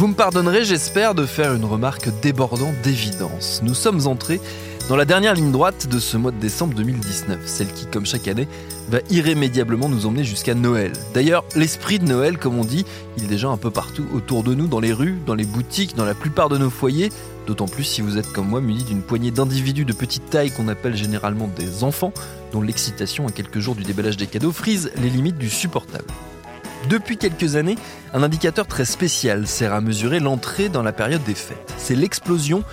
Vous me pardonnerez, j'espère, de faire une remarque débordant d'évidence. Nous sommes entrés dans la dernière ligne droite de ce mois de décembre 2019, celle qui, comme chaque année, va irrémédiablement nous emmener jusqu'à Noël. D'ailleurs, l'esprit de Noël, comme on dit, il est déjà un peu partout autour de nous, dans les rues, dans les boutiques, dans la plupart de nos foyers, d'autant plus si vous êtes comme moi muni d'une poignée d'individus de petite taille qu'on appelle généralement des enfants, dont l'excitation à quelques jours du déballage des cadeaux frise les limites du supportable. Depuis quelques années, un indicateur très spécial sert à mesurer l'entrée dans la période des fêtes. C'est l'explosion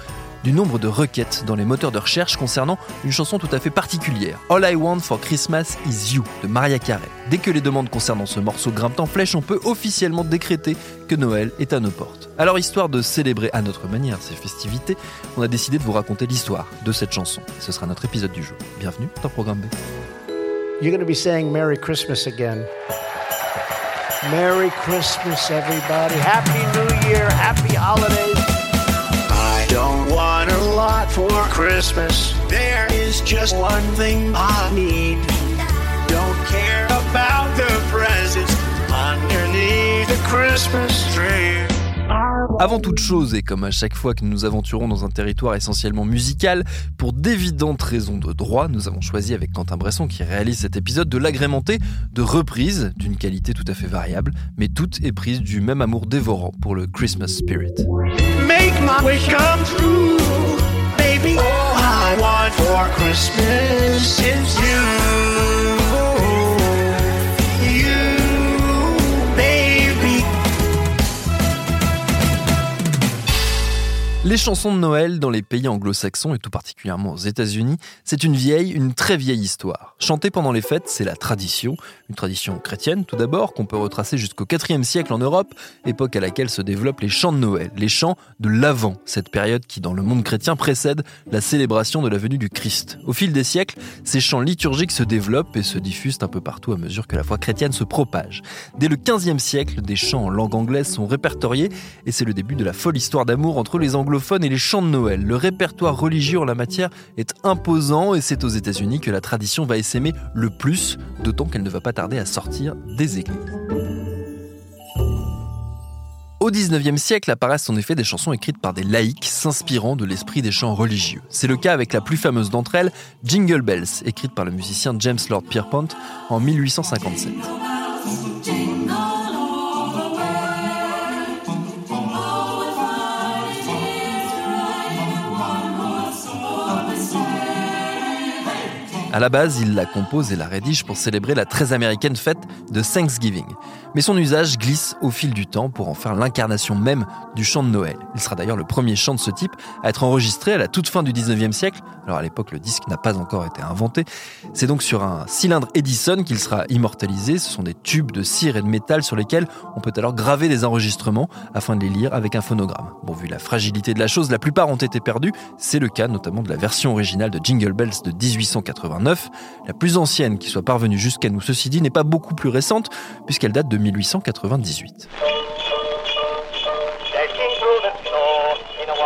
du nombre de requêtes dans les moteurs de recherche concernant une chanson tout à fait particulière, All I Want for Christmas Is You de Maria Carey. Dès que les demandes concernant ce morceau grimpent en flèche, on peut officiellement décréter que Noël est à nos portes. Alors histoire de célébrer à notre manière ces festivités, on a décidé de vous raconter l'histoire de cette chanson. Ce sera notre épisode du jour. Bienvenue dans Programme B. You're going to be saying Merry Christmas again. Merry Christmas, everybody. Happy New Year. Happy holidays. I don't want a lot for Christmas. There is just one thing I need. Don't care about the presents underneath the Christmas tree. Avant toute chose, et comme à chaque fois que nous nous aventurons dans un territoire essentiellement musical, pour d'évidentes raisons de droit, nous avons choisi avec Quentin Bresson, qui réalise cet épisode, de l'agrémenter de reprises d'une qualité tout à fait variable, mais toutes éprises du même amour dévorant pour le Christmas spirit. Make my wish come true, baby. All I want for Christmas is you. You, Les chansons de Noël dans les pays anglo-saxons et tout particulièrement aux États-Unis, c'est une vieille, une très vieille histoire. Chanter pendant les fêtes, c'est la tradition, une tradition chrétienne tout d'abord, qu'on peut retracer jusqu'au IVe siècle en Europe, époque à laquelle se développent les chants de Noël, les chants de l'Avent, cette période qui dans le monde chrétien précède la célébration de la venue du Christ. Au fil des siècles, ces chants liturgiques se développent et se diffusent un peu partout à mesure que la foi chrétienne se propage. Dès le XVe siècle, des chants en langue anglaise sont répertoriés et c'est le début de la folle histoire d'amour entre les et les chants de Noël. Le répertoire religieux en la matière est imposant et c'est aux États-Unis que la tradition va essaimer le plus, d'autant qu'elle ne va pas tarder à sortir des églises. Au XIXe siècle apparaissent en effet des chansons écrites par des laïcs s'inspirant de l'esprit des chants religieux. C'est le cas avec la plus fameuse d'entre elles, Jingle Bells, écrite par le musicien James Lord Pierpont en 1857. À la base, il la compose et la rédige pour célébrer la très américaine fête de Thanksgiving. Mais son usage glisse au fil du temps pour en faire l'incarnation même du chant de Noël. Il sera d'ailleurs le premier chant de ce type à être enregistré à la toute fin du 19e siècle. Alors à l'époque, le disque n'a pas encore été inventé. C'est donc sur un cylindre Edison qu'il sera immortalisé. Ce sont des tubes de cire et de métal sur lesquels on peut alors graver des enregistrements afin de les lire avec un phonogramme. Bon, vu la fragilité de la chose, la plupart ont été perdus. C'est le cas notamment de la version originale de Jingle Bells de 1889. La plus ancienne qui soit parvenue jusqu'à nous, ceci dit, n'est pas beaucoup plus récente puisqu'elle date de 1898. Dashing through the snow in a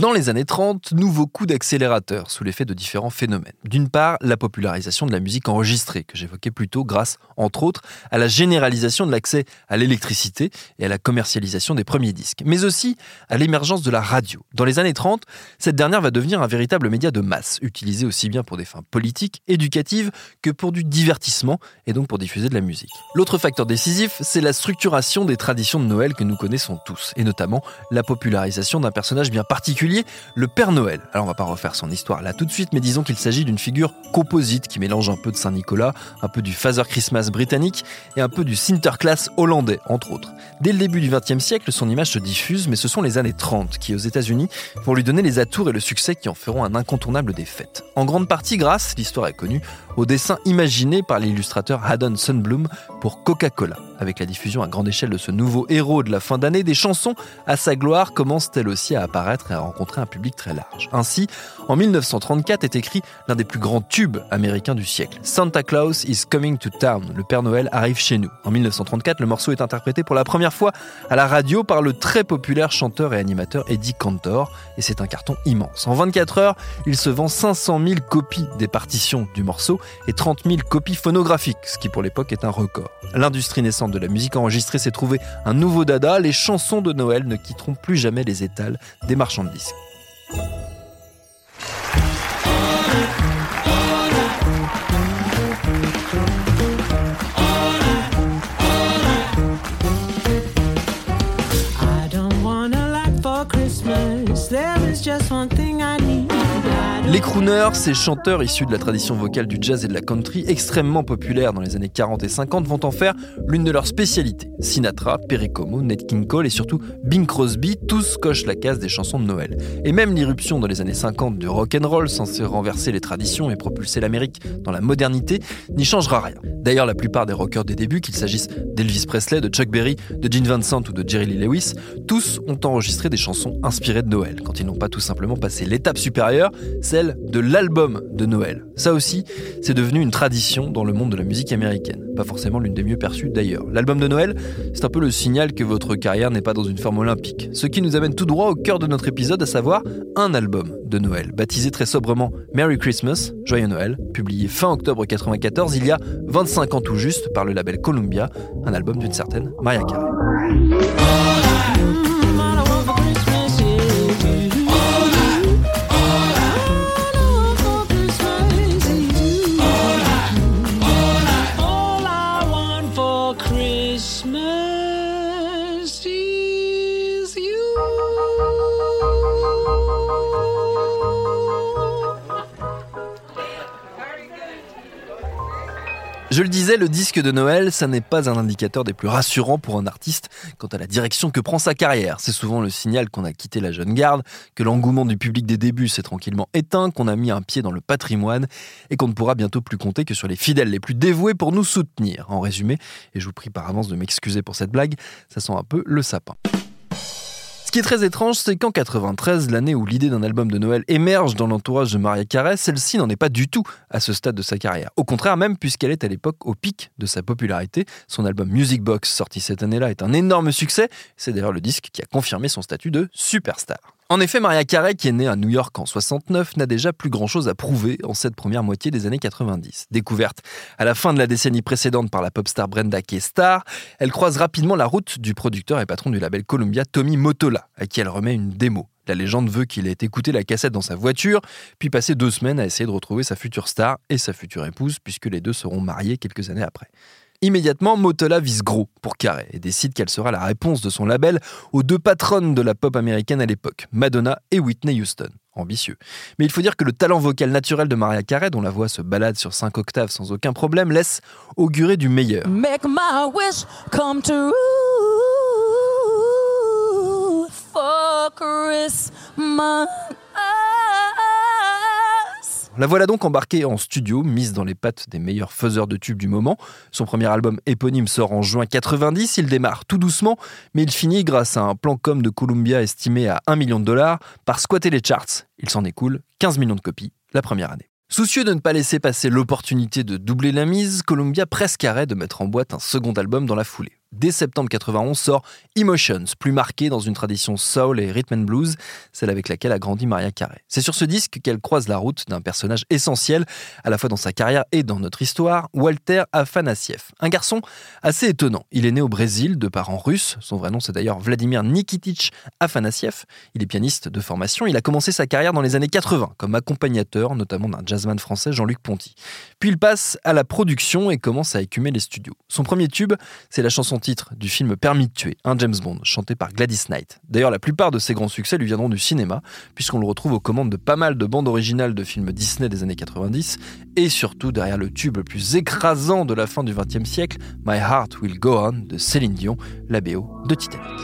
Dans les années 30, nouveau coup d'accélérateur sous l'effet de différents phénomènes. D'une part, la popularisation de la musique enregistrée, que j'évoquais plus tôt grâce, entre autres, à la généralisation de l'accès à l'électricité et à la commercialisation des premiers disques, mais aussi à l'émergence de la radio. Dans les années 30, cette dernière va devenir un véritable média de masse, utilisé aussi bien pour des fins politiques, éducatives, que pour du divertissement et donc pour diffuser de la musique. L'autre facteur décisif, c'est la structuration des traditions de Noël que nous connaissons tous, et notamment la popularisation d'un personnage bien particulier le Père Noël. Alors on va pas refaire son histoire là tout de suite, mais disons qu'il s'agit d'une figure composite qui mélange un peu de Saint-Nicolas, un peu du Father Christmas britannique et un peu du Sinterklaas hollandais, entre autres. Dès le début du XXe siècle, son image se diffuse, mais ce sont les années 30 qui, aux États-Unis, vont lui donner les atours et le succès qui en feront un incontournable des fêtes. En grande partie grâce, l'histoire est connue, au dessin imaginé par l'illustrateur Haddon Sunbloom pour Coca-Cola. Avec la diffusion à grande échelle de ce nouveau héros de la fin d'année, des chansons à sa gloire commencent elles aussi à apparaître et à rencontrer un public très large. Ainsi, en 1934 est écrit l'un des plus grands tubes américains du siècle. Santa Claus is coming to town. Le Père Noël arrive chez nous. En 1934, le morceau est interprété pour la première fois à la radio par le très populaire chanteur et animateur Eddie Cantor et c'est un carton immense. En 24 heures, il se vend 500 000 copies des partitions du morceau et 30 000 copies phonographiques, ce qui pour l'époque est un record. L'industrie naissante de la musique enregistrée s'est trouvé un nouveau dada. Les chansons de Noël ne quitteront plus jamais les étals des marchands de disques. Les crooners, ces chanteurs issus de la tradition vocale du jazz et de la country, extrêmement populaires dans les années 40 et 50, vont en faire l'une de leurs spécialités. Sinatra, Perry Como, Nat King Cole et surtout Bing Crosby, tous cochent la case des chansons de Noël. Et même l'irruption dans les années 50 du rock and censé renverser les traditions et propulser l'Amérique dans la modernité, n'y changera rien. D'ailleurs, la plupart des rockers des débuts, qu'il s'agisse d'Elvis Presley, de Chuck Berry, de Gene Vincent ou de Jerry Lee Lewis, tous ont enregistré des chansons inspirées de Noël, quand ils n'ont pas tout simplement passé l'étape supérieure, celle de l'album de Noël. Ça aussi, c'est devenu une tradition dans le monde de la musique américaine. Pas forcément l'une des mieux perçues d'ailleurs. L'album de Noël, c'est un peu le signal que votre carrière n'est pas dans une forme olympique. Ce qui nous amène tout droit au cœur de notre épisode, à savoir un album de Noël, baptisé très sobrement Merry Christmas, Joyeux Noël, publié fin octobre 94, il y a 25 ans tout juste, par le label Columbia, un album d'une certaine Mariah Carey. Je le disais, le disque de Noël, ça n'est pas un indicateur des plus rassurants pour un artiste quant à la direction que prend sa carrière. C'est souvent le signal qu'on a quitté la jeune garde, que l'engouement du public des débuts s'est tranquillement éteint, qu'on a mis un pied dans le patrimoine et qu'on ne pourra bientôt plus compter que sur les fidèles les plus dévoués pour nous soutenir. En résumé, et je vous prie par avance de m'excuser pour cette blague, ça sent un peu le sapin. Ce qui est très étrange, c'est qu'en 93, l'année où l'idée d'un album de Noël émerge dans l'entourage de Mariah Carey, celle-ci n'en est pas du tout à ce stade de sa carrière. Au contraire même, puisqu'elle est à l'époque au pic de sa popularité. Son album Music Box, sorti cette année-là, est un énorme succès. C'est d'ailleurs le disque qui a confirmé son statut de superstar. En effet, Mariah Carey, qui est née à New York en 69, n'a déjà plus grand-chose à prouver en cette première moitié des années 90. Découverte à la fin de la décennie précédente par la pop star Brenda K. Starr, elle croise rapidement la route du producteur et patron du label Columbia Tommy Motola, à qui elle remet une démo. La légende veut qu'il ait écouté la cassette dans sa voiture, puis passé deux semaines à essayer de retrouver sa future star et sa future épouse, puisque les deux seront mariés quelques années après. Immédiatement, Motola vise gros pour Carey et décide qu'elle sera la réponse de son label aux deux patronnes de la pop américaine à l'époque, Madonna et Whitney Houston. Ambitieux. Mais il faut dire que le talent vocal naturel de Mariah Carey, dont la voix se balade sur 5 octaves sans aucun problème, laisse augurer du meilleur. Make my wish come true for. La voilà donc embarquée en studio, mise dans les pattes des meilleurs faiseurs de tubes du moment. Son premier album éponyme sort en juin 90, il démarre tout doucement, mais il finit grâce à un plan com de Columbia estimé à 1 million de dollars par squatter les charts. Il s'en écoule 15 millions de copies la première année. Soucieux de ne pas laisser passer l'opportunité de doubler la mise, Columbia presque arrête de mettre en boîte un second album dans la foulée. Dès septembre 91 sort Emotions, plus marqué dans une tradition soul et rhythm and blues, celle avec laquelle a grandi Maria Carey. C'est sur ce disque qu'elle croise la route d'un personnage essentiel, à la fois dans sa carrière et dans notre histoire, Walter Afanassiev. Un garçon assez étonnant. Il est né au Brésil de parents russes. Son vrai nom c'est d'ailleurs Vladimir Nikitich Afanassiev. Il est pianiste de formation. Il a commencé sa carrière dans les années 80 comme accompagnateur, notamment d'un jazzman français Jean-Luc Ponty. Puis il passe à la production et commence à écumer les studios. Son premier tube, c'est la chanson titre du film Permis de tuer, un James Bond, chanté par Gladys Knight. D'ailleurs, la plupart de ses grands succès lui viendront du cinéma, puisqu'on le retrouve aux commandes de pas mal de bandes originales de films Disney des années 90, et surtout derrière le tube le plus écrasant de la fin du XXe siècle, My Heart Will Go On de Céline Dion, la BO de Titanic.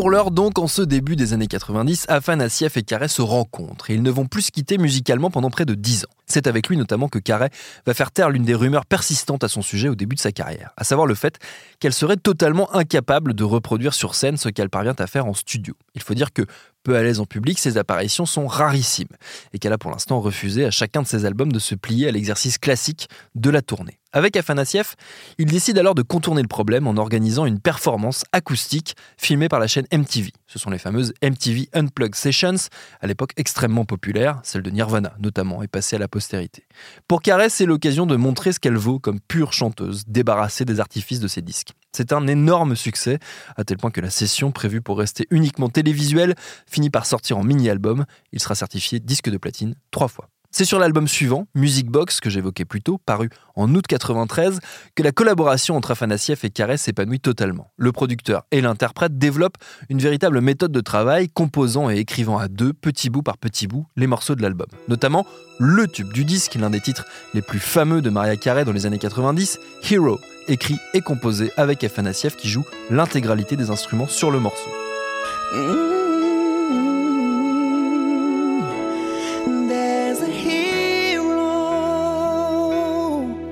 Pour l'heure, donc, en ce début des années 90, Afanassiev et Carré se rencontrent et ils ne vont plus se quitter musicalement pendant près de 10 ans. C'est avec lui notamment que Carré va faire taire l'une des rumeurs persistantes à son sujet au début de sa carrière, à savoir le fait qu'elle serait totalement incapable de reproduire sur scène ce qu'elle parvient à faire en studio. Il faut dire que peu à l'aise en public, ses apparitions sont rarissimes et qu'elle a pour l'instant refusé à chacun de ses albums de se plier à l'exercice classique de la tournée. Avec Afanassiev, il décide alors de contourner le problème en organisant une performance acoustique filmée par la chaîne MTV. Ce sont les fameuses MTV Unplugged Sessions, à l'époque extrêmement populaires, celle de Nirvana notamment, est passée à la postérité. Pour Carey, c'est l'occasion de montrer ce qu'elle vaut comme pure chanteuse, débarrassée des artifices de ses disques. C'est un énorme succès, à tel point que la session, prévue pour rester uniquement télévisuelle, finit par sortir en mini-album. Il sera certifié disque de platine trois fois. C'est sur l'album suivant, Music Box, que j'évoquais plus tôt, paru en août 93, que la collaboration entre Afanassiev et Carey s'épanouit totalement. Le producteur et l'interprète développent une véritable méthode de travail, composant et écrivant à deux, petit bout par petit bout, les morceaux de l'album. Notamment le tube du disque, l'un des titres les plus fameux de Maria Carey dans les années 90, Hero, écrit et composé avec Afanassiev qui joue l'intégralité des instruments sur le morceau.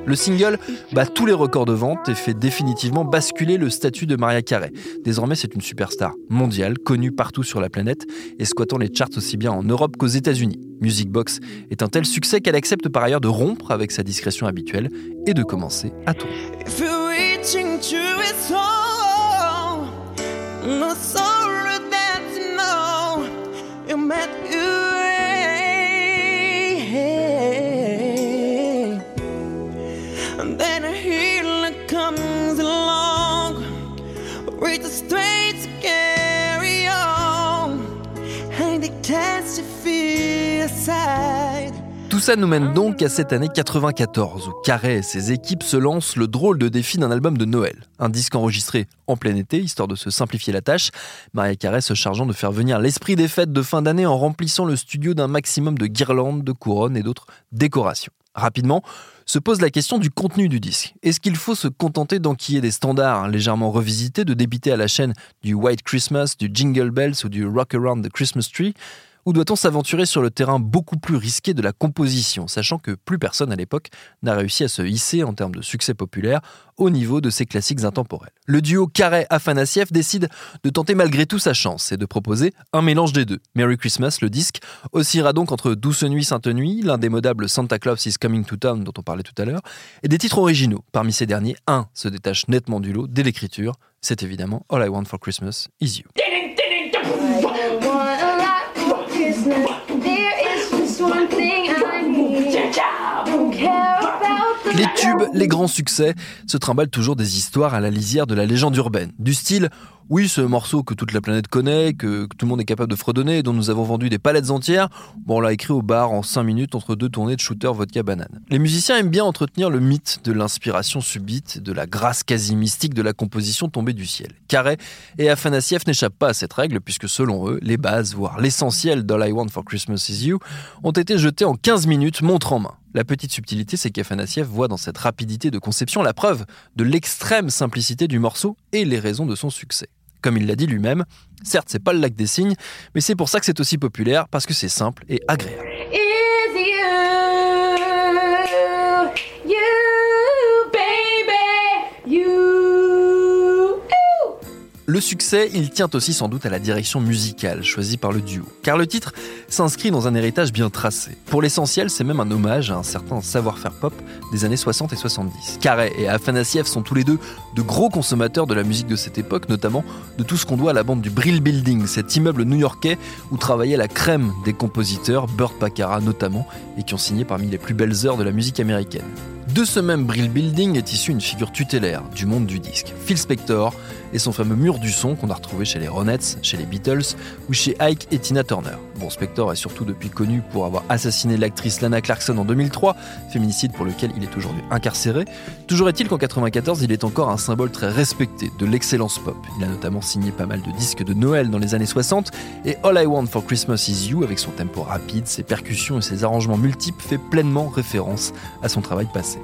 Le single bat tous les records de vente et fait définitivement basculer le statut de Maria Carey. Désormais, c'est une superstar mondiale, connue partout sur la planète et squattant les charts aussi bien en Europe qu'aux États-Unis. Music Box est un tel succès qu'elle accepte par ailleurs de rompre avec sa discrétion habituelle et de commencer à tourner. Tout ça nous mène donc à cette année 94 où Carré et ses équipes se lancent le drôle de défi d'un album de Noël. Un disque enregistré en plein été, histoire de se simplifier la tâche. Maria Carré se chargeant de faire venir l'esprit des fêtes de fin d'année en remplissant le studio d'un maximum de guirlandes, de couronnes et d'autres décorations. Rapidement, se pose la question du contenu du disque. Est-ce qu'il faut se contenter d'enquiller des standards légèrement revisités, de débiter à la chaîne du White Christmas, du Jingle Bells ou du Rock Around the Christmas Tree? Ou doit-on s'aventurer sur le terrain beaucoup plus risqué de la composition, sachant que plus personne à l'époque n'a réussi à se hisser en termes de succès populaire au niveau de ces classiques intemporels Le duo Carré-Afanassiev décide de tenter malgré tout sa chance et de proposer un mélange des deux. Merry Christmas, le disque, oscillera donc entre Douce Nuit, Sainte Nuit, l'indémodable Santa Claus is Coming to Town dont on parlait tout à l'heure, et des titres originaux. Parmi ces derniers, un se détache nettement du lot dès l'écriture. C'est évidemment All I Want for Christmas is You. Les tubes, les grands succès, se trimballent toujours des histoires à la lisière de la légende urbaine, du style Oui, ce morceau que toute la planète connaît, que, tout le monde est capable de fredonner, dont nous avons vendu des palettes entières, on l'a écrit au bar en 5 minutes entre deux tournées de shooter vodka banane. Les musiciens aiment bien entretenir le mythe de l'inspiration subite, de la grâce quasi mystique de la composition tombée du ciel. Carré et Afanassiev n'échappent pas à cette règle puisque selon eux, les bases, voire l'essentiel d'All I Want for Christmas Is You, ont été jetés en 15 minutes, montre en main. La petite subtilité, c'est qu'Afanassiev voit dans cette rapidité de conception la preuve de l'extrême simplicité du morceau et les raisons de son succès. Comme il l'a dit lui-même, certes c'est pas le lac des signes, mais c'est pour ça que c'est aussi populaire, parce que c'est simple et agréable. Le succès, il tient aussi sans doute à la direction musicale choisie par le duo, car le titre s'inscrit dans un héritage bien tracé. Pour l'essentiel, c'est même un hommage à un certain savoir-faire pop des années 60 et 70. Carré et Afanassiev sont tous les deux de gros consommateurs de la musique de cette époque, notamment de tout ce qu'on doit à la bande du Brill Building, cet immeuble new-yorkais où travaillait la crème des compositeurs, Burt Baccarat notamment, et qui ont signé parmi les plus belles heures de la musique américaine. De ce même Brill Building est issue une figure tutélaire du monde du disque, Phil Spector et son fameux mur du son qu'on a retrouvé chez les Ronettes, chez les Beatles ou chez Ike et Tina Turner. Bon, Spector est surtout depuis connu pour avoir assassiné l'actrice Lana Clarkson en 2003, féminicide pour lequel il est aujourd'hui incarcéré. Toujours est-il qu'en 94, il est encore un symbole très respecté de l'excellence pop. Il a notamment signé pas mal de disques de Noël dans les années 60 et All I Want for Christmas Is You, avec son tempo rapide, ses percussions et ses arrangements multiples, fait pleinement référence à son travail passé.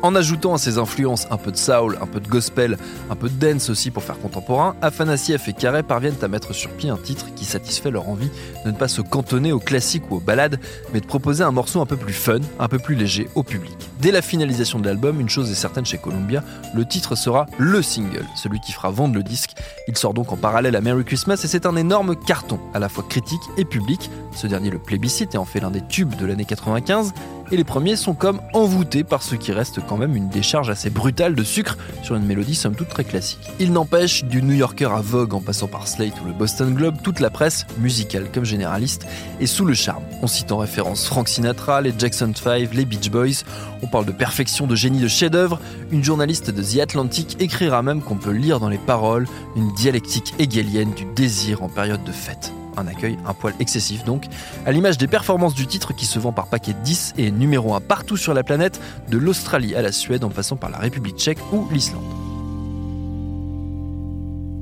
En ajoutant à ses influences un peu de soul, un peu de gospel, un peu de dance aussi pour faire contemporain, Afanassiev et Carré parviennent à mettre sur pied un titre qui satisfait leur envie de ne pas se cantonner aux classiques ou aux ballades, mais de proposer un morceau un peu plus fun, un peu plus léger au public. Dès la finalisation de l'album, une chose est certaine chez Columbia, le titre sera le single, celui qui fera vendre le disque. Il sort donc en parallèle à Merry Christmas et c'est un énorme carton, à la fois critique et public. Ce dernier le plébiscite et en fait l'un des tubes de l'année 95 et les premiers sont comme envoûtés par ce qui reste quand même une décharge assez brutale de sucre sur une mélodie somme toute très classique. Il n'empêche, du New Yorker à Vogue en passant par Slate ou le Boston Globe, toute la presse, musicale comme généraliste, est sous le charme. On cite en référence Frank Sinatra, les Jackson 5, les Beach Boys, on parle de perfection, de génie, de chef-d'œuvre. Une journaliste de The Atlantic écrira même qu'on peut lire dans les paroles une dialectique hegelienne du désir en période de fête un accueil un poil excessif donc, à l'image des performances du titre qui se vend par paquet de 10 et numéro 1 partout sur la planète, de l'Australie à la Suède en passant par la République tchèque ou l'Islande.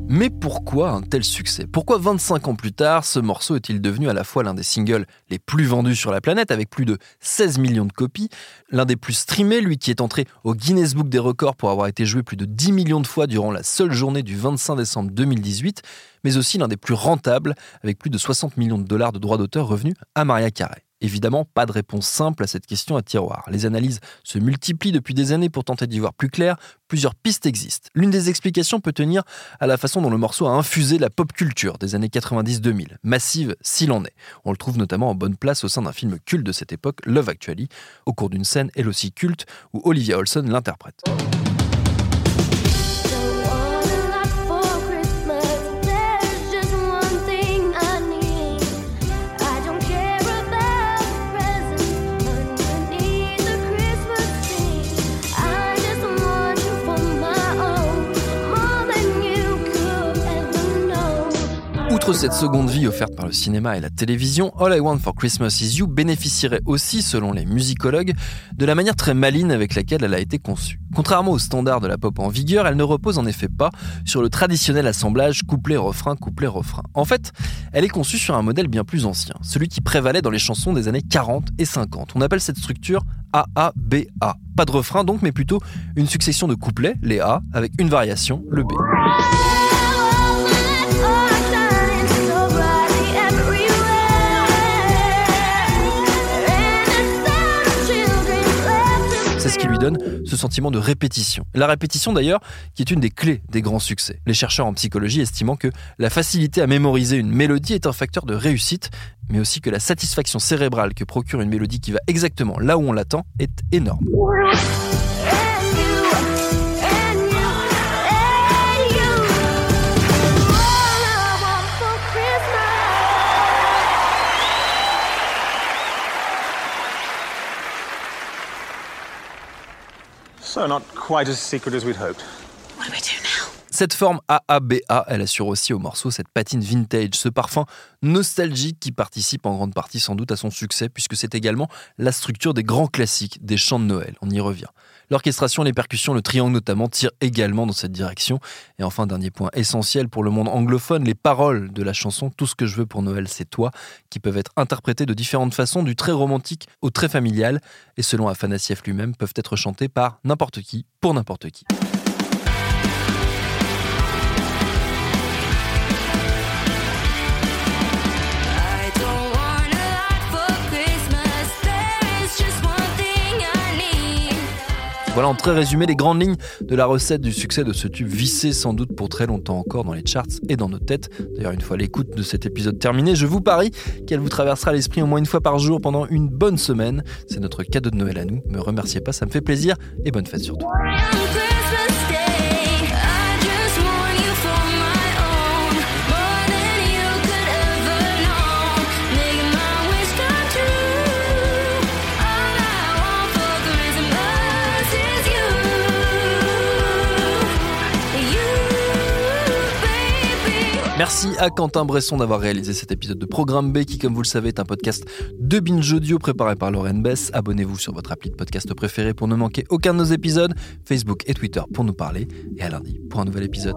Mais pourquoi un tel succès? Pourquoi 25 ans plus tard, ce morceau est-il devenu à la fois l'un des singles les plus vendus sur la planète, avec plus de 16 millions de copies, l'un des plus streamés, lui qui est entré au Guinness Book des records pour avoir été joué plus de 10 millions de fois durant la seule journée du 25 décembre 2018, mais aussi l'un des plus rentables, avec plus de 60 millions de dollars de droits d'auteur revenus à Maria Carey? Évidemment, pas de réponse simple à cette question à tiroir. Les analyses se multiplient depuis des années pour tenter d'y voir plus clair. Plusieurs pistes existent. L'une des explications peut tenir à la façon dont le morceau a infusé la pop culture des années 90-2000, massive s'il en est. On le trouve notamment en bonne place au sein d'un film culte de cette époque, Love Actually, au cours d'une scène elle aussi culte où Olivia Olson l'interprète. Outre cette seconde vie offerte par le cinéma et la télévision, All I Want for Christmas Is You bénéficierait aussi, selon les musicologues, de la manière très maligne avec laquelle elle a été conçue. Contrairement aux standards de la pop en vigueur, elle ne repose en effet pas sur le traditionnel assemblage couplet-refrain, couplet-refrain. En fait, elle est conçue sur un modèle bien plus ancien, celui qui prévalait dans les chansons des années 40 et 50. On appelle cette structure AABA. Pas de refrain donc, mais plutôt une succession de couplets, les A, avec une variation, le B. C'est ce qui lui donne ce sentiment de répétition. La répétition d'ailleurs, qui est une des clés des grands succès. Les chercheurs en psychologie estimant que la facilité à mémoriser une mélodie est un facteur de réussite, mais aussi que la satisfaction cérébrale que procure une mélodie qui va exactement là où on l'attend est énorme. So, not quite as secret as we'd hoped. What do we do? Cette forme AABA, elle assure aussi au morceau cette patine vintage, ce parfum nostalgique qui participe en grande partie sans doute à son succès, puisque c'est également la structure des grands classiques, des chants de Noël. On y revient. L'orchestration, les percussions, le triangle notamment tirent également dans cette direction. Et enfin, dernier point essentiel pour le monde anglophone, les paroles de la chanson Tout ce que je veux pour Noël, c'est toi, qui peuvent être interprétées de différentes façons, du très romantique au très familial, et selon Afanassiev lui-même, peuvent être chantées par n'importe qui, pour n'importe qui. Voilà en très résumé les grandes lignes de la recette du succès de ce tube vissé sans doute pour très longtemps encore dans les charts et dans nos têtes. D'ailleurs, une fois l'écoute de cet épisode terminé, je vous parie qu'elle vous traversera l'esprit au moins une fois par jour pendant une bonne semaine. C'est notre cadeau de Noël à nous. Me remerciez pas, ça me fait plaisir et bonne fête surtout. Merci à Quentin Bresson d'avoir réalisé cet épisode de Programme B qui, comme vous le savez, est un podcast de Binge Audio préparé par Lauren Bess. Abonnez-vous sur votre appli de podcast préféré pour ne manquer aucun de nos épisodes, Facebook et Twitter pour nous parler. Et à lundi pour un nouvel épisode.